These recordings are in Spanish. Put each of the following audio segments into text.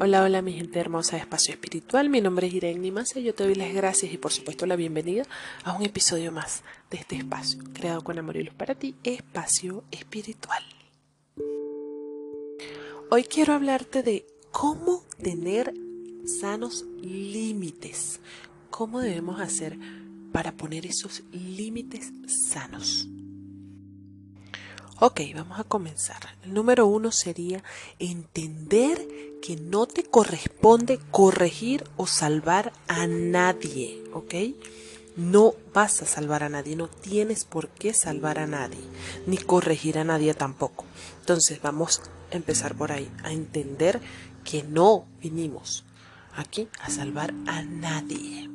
Hola, hola mi gente hermosa de Espacio Espiritual, mi nombre es Irene Nimasa y yo te doy las gracias y por supuesto la bienvenida a un episodio más de este espacio, creado con amor y luz para ti, Espacio Espiritual. Hoy quiero hablarte de cómo tener sanos límites, cómo debemos hacer para poner esos límites sanos. Ok, vamos a comenzar. El número uno sería entender que no te corresponde corregir o salvar a nadie, ¿ok? No vas a salvar a nadie, no tienes por qué salvar a nadie, ni corregir a nadie tampoco. Entonces vamos a empezar por ahí, a entender que no vinimos aquí a salvar a nadie.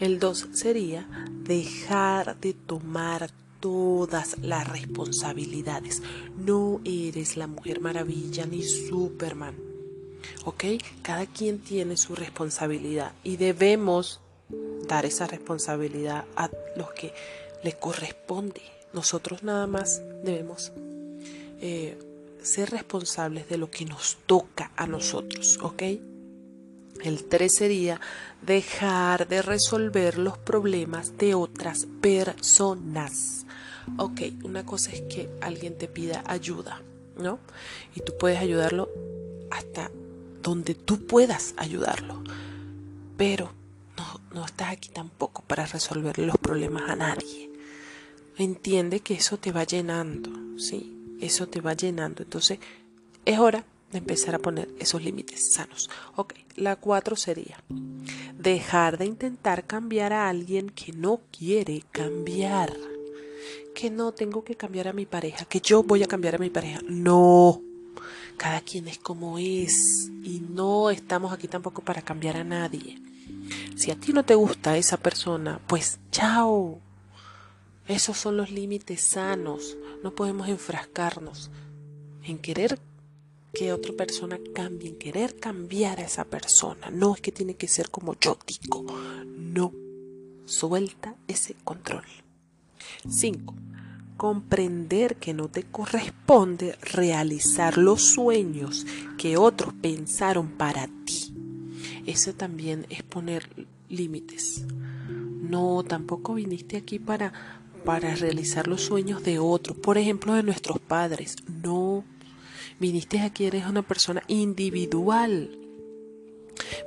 El dos sería dejar de tomar todas las responsabilidades. No eres la mujer maravilla ni Superman. ¿Ok? Cada quien tiene su responsabilidad y debemos dar esa responsabilidad a los que le corresponde. Nosotros nada más debemos eh, ser responsables de lo que nos toca a nosotros. ¿Ok? El 3 sería dejar de resolver los problemas de otras personas. Ok, una cosa es que alguien te pida ayuda, ¿no? Y tú puedes ayudarlo hasta donde tú puedas ayudarlo. Pero no, no estás aquí tampoco para resolver los problemas a nadie. Entiende que eso te va llenando, ¿sí? Eso te va llenando. Entonces, es hora de empezar a poner esos límites sanos. Ok, la cuatro sería dejar de intentar cambiar a alguien que no quiere cambiar que no tengo que cambiar a mi pareja, que yo voy a cambiar a mi pareja. No, cada quien es como es y no estamos aquí tampoco para cambiar a nadie. Si a ti no te gusta esa persona, pues chao. Esos son los límites sanos. No podemos enfrascarnos en querer que otra persona cambie, en querer cambiar a esa persona. No es que tiene que ser como yo digo. No. Suelta ese control. 5 comprender que no te corresponde realizar los sueños que otros pensaron para ti. Eso también es poner límites. No, tampoco viniste aquí para para realizar los sueños de otros, por ejemplo, de nuestros padres. No. Viniste aquí eres una persona individual.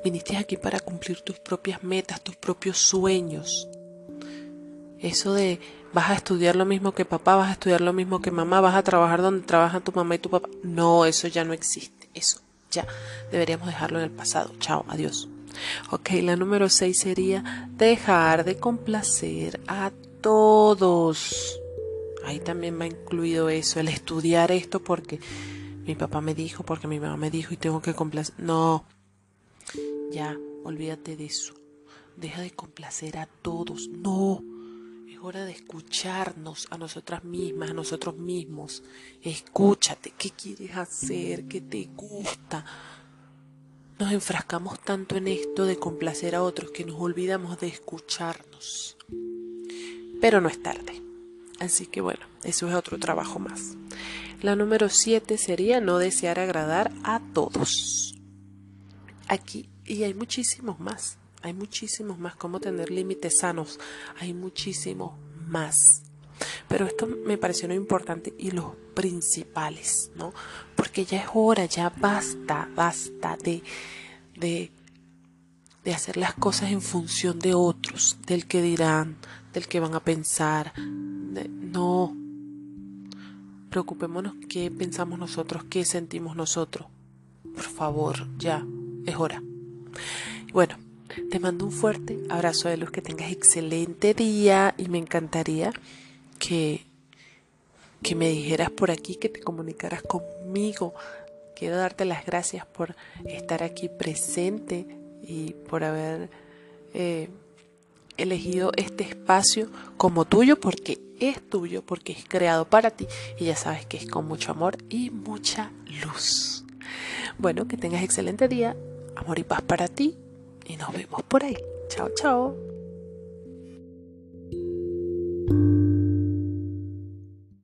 Viniste aquí para cumplir tus propias metas, tus propios sueños. Eso de vas a estudiar lo mismo que papá, vas a estudiar lo mismo que mamá, vas a trabajar donde trabajan tu mamá y tu papá. No, eso ya no existe. Eso ya deberíamos dejarlo en el pasado. Chao, adiós. Ok, la número 6 sería dejar de complacer a todos. Ahí también va incluido eso, el estudiar esto porque mi papá me dijo, porque mi mamá me dijo y tengo que complacer. No, ya, olvídate de eso. Deja de complacer a todos. No hora de escucharnos a nosotras mismas, a nosotros mismos. Escúchate, ¿qué quieres hacer? ¿Qué te gusta? Nos enfrascamos tanto en esto de complacer a otros que nos olvidamos de escucharnos. Pero no es tarde. Así que bueno, eso es otro trabajo más. La número 7 sería no desear agradar a todos. Aquí, y hay muchísimos más. Hay muchísimos más, cómo tener límites sanos. Hay muchísimos más. Pero esto me pareció lo importante y los principales, ¿no? Porque ya es hora, ya basta, basta de, de, de hacer las cosas en función de otros, del que dirán, del que van a pensar. no. Preocupémonos qué pensamos nosotros, qué sentimos nosotros. Por favor, ya, es hora. Bueno, te mando un fuerte abrazo de luz, que tengas excelente día y me encantaría que, que me dijeras por aquí, que te comunicaras conmigo. Quiero darte las gracias por estar aquí presente y por haber eh, elegido este espacio como tuyo porque es tuyo, porque es creado para ti y ya sabes que es con mucho amor y mucha luz. Bueno, que tengas excelente día, amor y paz para ti y nos vemos por ahí. Chao, chao.